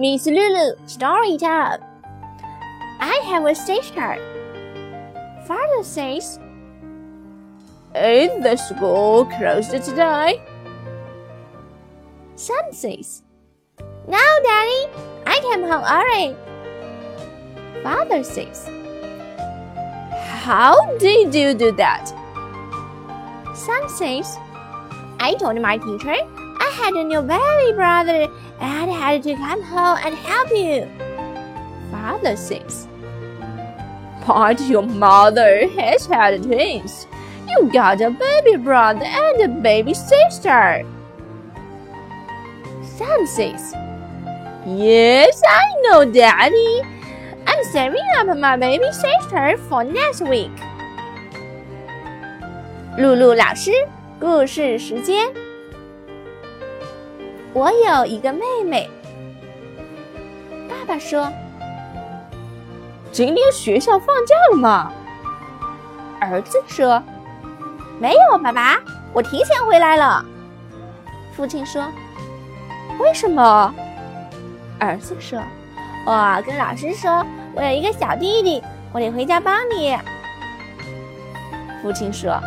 Miss Lulu, story time. I have a sister. Father says, Is the school closed today? Son says, No, Daddy, I came home early. Father says, How did you do that? Son says, I told my teacher I had a new baby brother and I had to come home and help you. Father says, But your mother has had twins. You got a baby brother and a baby sister. Son says, Yes, I know, Daddy. I'm saving up my baby sister for next week. 露露老师，故事时间。 我有一个妹妹。爸爸说：“今天学校放假了吗？”儿子说：“没有，爸爸，我提前回来了。”父亲说：“为什么？”儿子说：“我跟老师说，我有一个小弟弟，我得回家帮你。”父亲说：“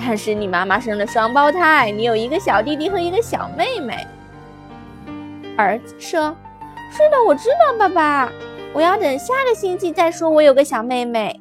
但是你妈妈生了双胞胎，你有一个小弟弟和一个小妹妹。”儿子说：“是的，我知道，爸爸。我要等下个星期再说。我有个小妹妹。”